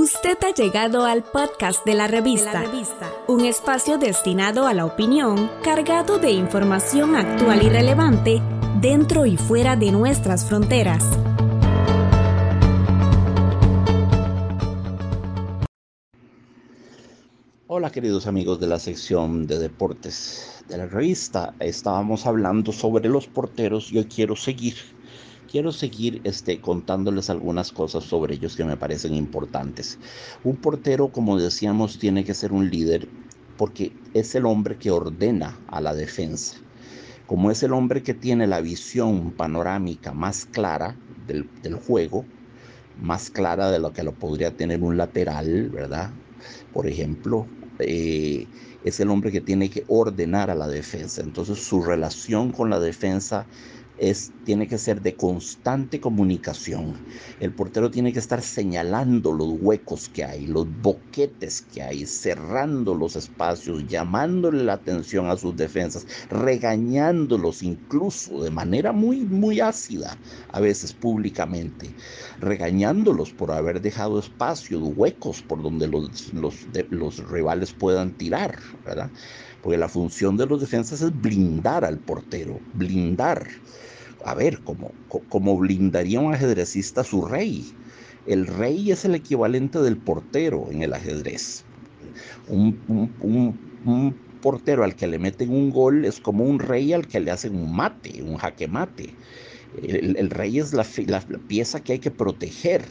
Usted ha llegado al podcast de la, revista, un espacio destinado a la opinión, cargado de información actual y relevante dentro y fuera de nuestras fronteras. Hola queridos amigos de la sección de deportes de la revista. Estábamos hablando sobre los porteros y hoy quiero seguir quiero seguir este, contándoles algunas cosas sobre ellos que me parecen importantes. Un portero, como decíamos, tiene que ser un líder porque es el hombre que ordena a la defensa. Como es el hombre que tiene la visión panorámica más clara del, juego, más clara de lo que lo podría tener un lateral, ¿verdad? Por ejemplo, eh, es el hombre que tiene que ordenar a la defensa. Entonces su relación con la defensa es, tiene que ser de constante comunicación. El portero tiene que estar señalando los huecos que hay, los boquetes que hay, cerrando los espacios, llamándole la atención a sus defensas, regañándolos incluso de manera muy, muy ácida, a veces públicamente, regañándolos por haber dejado espacios, huecos por donde los, los, los rivales puedan tirar, ¿verdad? Porque la función de los defensas es blindar al portero, blindar a ver, como, como blindaría un ajedrecista a su rey. El rey es el equivalente del portero en el ajedrez. Un, portero al que le meten un gol es como un rey al que le hacen un mate, un jaque mate. El, rey es la, pieza que hay que proteger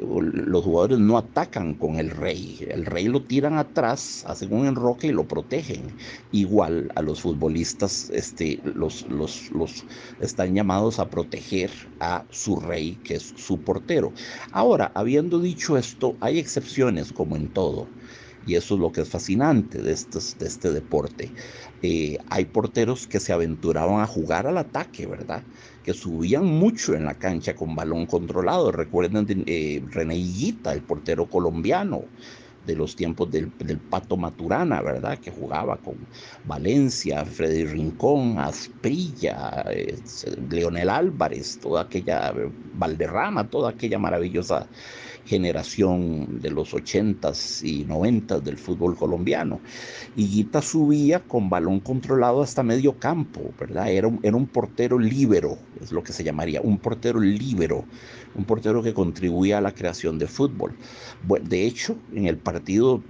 los jugadores no atacan con el rey, el rey lo tiran atrás, hacen un enroque y lo protegen. Igual a los futbolistas este, los, los, los están llamados a proteger a su rey, que es su portero. Ahora, habiendo dicho esto, hay excepciones como en todo. Y eso es lo que es fascinante de, de este deporte. Eh, hay porteros que se aventuraban a jugar al ataque, ¿verdad? Que subían mucho en la cancha con balón controlado. Recuerden eh, René Higuita, el portero colombiano de los tiempos del, Pato Maturana, ¿verdad? Que jugaba con Valencia, Freddy Rincón, Asprilla, eh, Leonel Álvarez, toda aquella Valderrama, toda aquella maravillosa generación de los 80s y 90 del fútbol colombiano. Y Guita subía con balón controlado hasta medio campo, ¿verdad? Era un, era un portero líbero, es lo que se llamaría, un portero líbero, un portero que contribuía a la creación de fútbol. de hecho, en el partido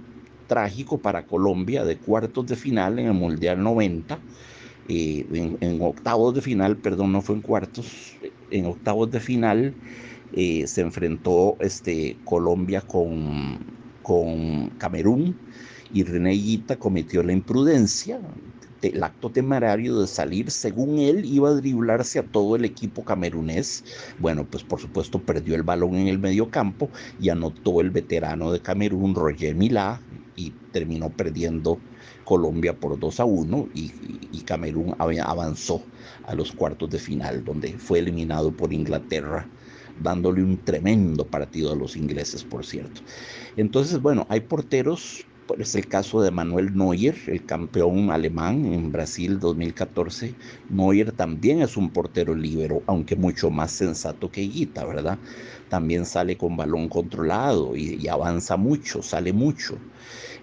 trágico para Colombia de cuartos de final en el Mundial 90, eh, en, octavos de final, perdón, no fue en cuartos, en octavos de final eh, se enfrentó este, Colombia con, con Camerún y René Guita cometió la imprudencia, el acto temerario de salir, según él, iba a driblarse a todo el equipo camerunés. Bueno, pues por supuesto perdió el balón en el medio campo y anotó el veterano de Camerún, Roger Milá, y terminó perdiendo Colombia por 2 a 1 y, y Camerún avanzó a los cuartos de final, donde fue eliminado por Inglaterra dándole un tremendo partido a los ingleses, por cierto. Entonces, bueno, hay porteros, es el caso de Manuel Neuer, el campeón alemán en Brasil 2014. Neuer también es un portero libero, aunque mucho más sensato que Guita, ¿verdad? También sale con balón controlado y, avanza mucho, sale mucho.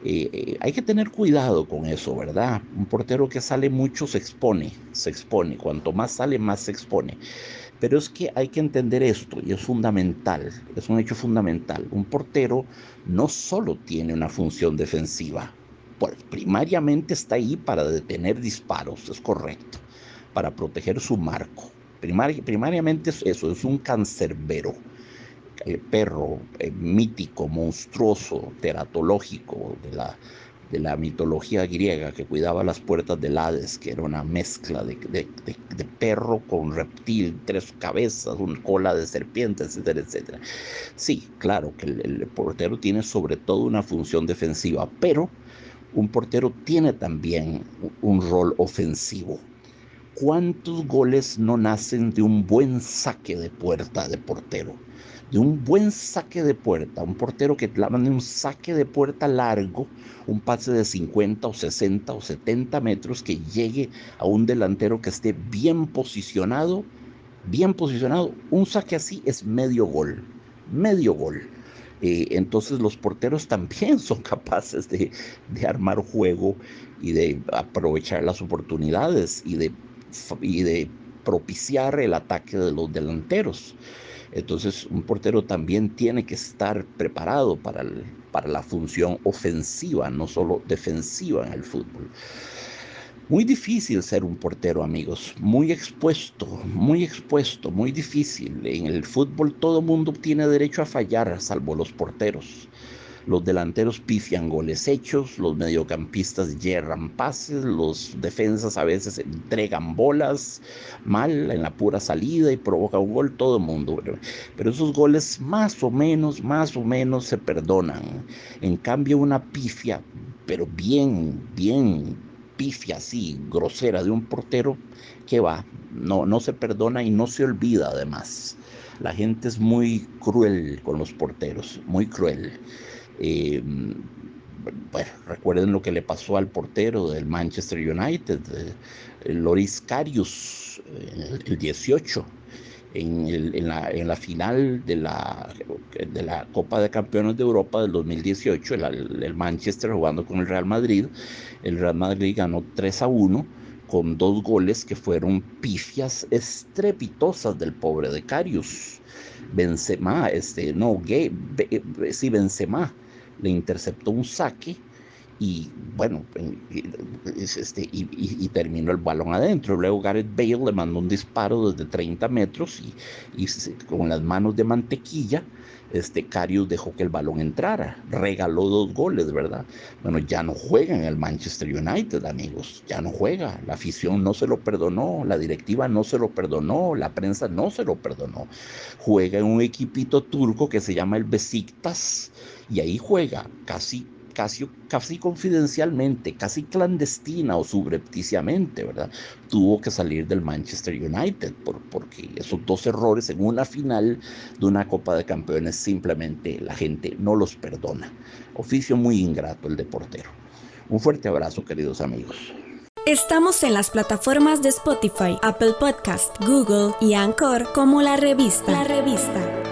Eh, eh, hay que tener cuidado con eso, ¿verdad? Un portero que sale mucho se expone, se expone. Cuanto más sale, más se expone. Pero es que hay que entender esto y es fundamental, es un hecho fundamental. Un portero no solo tiene una función defensiva, pues primariamente está ahí para detener disparos, es correcto, para proteger su marco. primariamente es eso, es un cancerbero. El perro eh, mítico, monstruoso, teratológico de la, de la mitología griega que cuidaba las puertas del Hades, que era una mezcla de, perro con reptil, tres cabezas, una cola de serpiente, etcétera, etcétera. Sí, claro que el, portero tiene sobre todo una función defensiva, pero un portero tiene también un rol ofensivo. ¿Cuántos goles no nacen de un buen saque de puerta de portero? De un buen saque de puerta, un portero que de un saque de puerta largo, un pase de 50 o 60 o 70 metros que llegue a un delantero que esté bien posicionado, bien posicionado. Un saque así es medio gol, medio gol. Eh, entonces los porteros también son capaces de, de, armar juego y de aprovechar las oportunidades y de, y de propiciar el ataque de los delanteros. Entonces un portero también tiene que estar preparado para, para la función ofensiva, no solo defensiva en el fútbol. Muy difícil ser un portero, amigos. Muy expuesto, muy expuesto, muy difícil. En el fútbol todo mundo tiene derecho a fallar, salvo los porteros. Los delanteros pifian goles hechos, los mediocampistas yerran pases, los defensas a veces entregan bolas mal en la pura salida y provoca un gol todo el mundo. Pero esos goles más o menos, más o menos se perdonan. En cambio una pifia, pero bien, bien pifia así, grosera de un portero, que va, no, no se perdona y no se olvida además. La gente es muy cruel con los porteros, muy cruel. Eh, bueno, recuerden lo que le pasó al portero del Manchester United, eh, Loris Karius, el 18, en, la, final de la, de la Copa de Campeones de Europa del 2018, el, el, Manchester jugando con el Real Madrid. El Real Madrid ganó 3 a 1 con dos goles que fueron pifias estrepitosas del pobre de Carius. Benzema, este, no, sí, Benzema le interceptó un saque y bueno, este, y, terminó el balón adentro. Luego Gareth Bale le mandó un disparo desde 30 metros y, con las manos de mantequilla, este Carius dejó que el balón entrara, regaló dos goles, ¿verdad? Bueno, ya no juega en el Manchester United, amigos, ya no juega. La afición no se lo perdonó, la directiva no se lo perdonó, la prensa no se lo perdonó. Juega en un equipito turco que se llama el Besiktas y ahí juega casi, casi, confidencialmente, casi clandestina o subrepticiamente, ¿verdad? Tuvo que salir del Manchester United por, porque esos dos errores en una final de una Copa de Campeones simplemente la gente no los perdona. Oficio muy ingrato el de portero. Un fuerte abrazo, queridos amigos. Estamos en las plataformas de Spotify, Apple Podcast, Google y Anchor como la revista. La revista.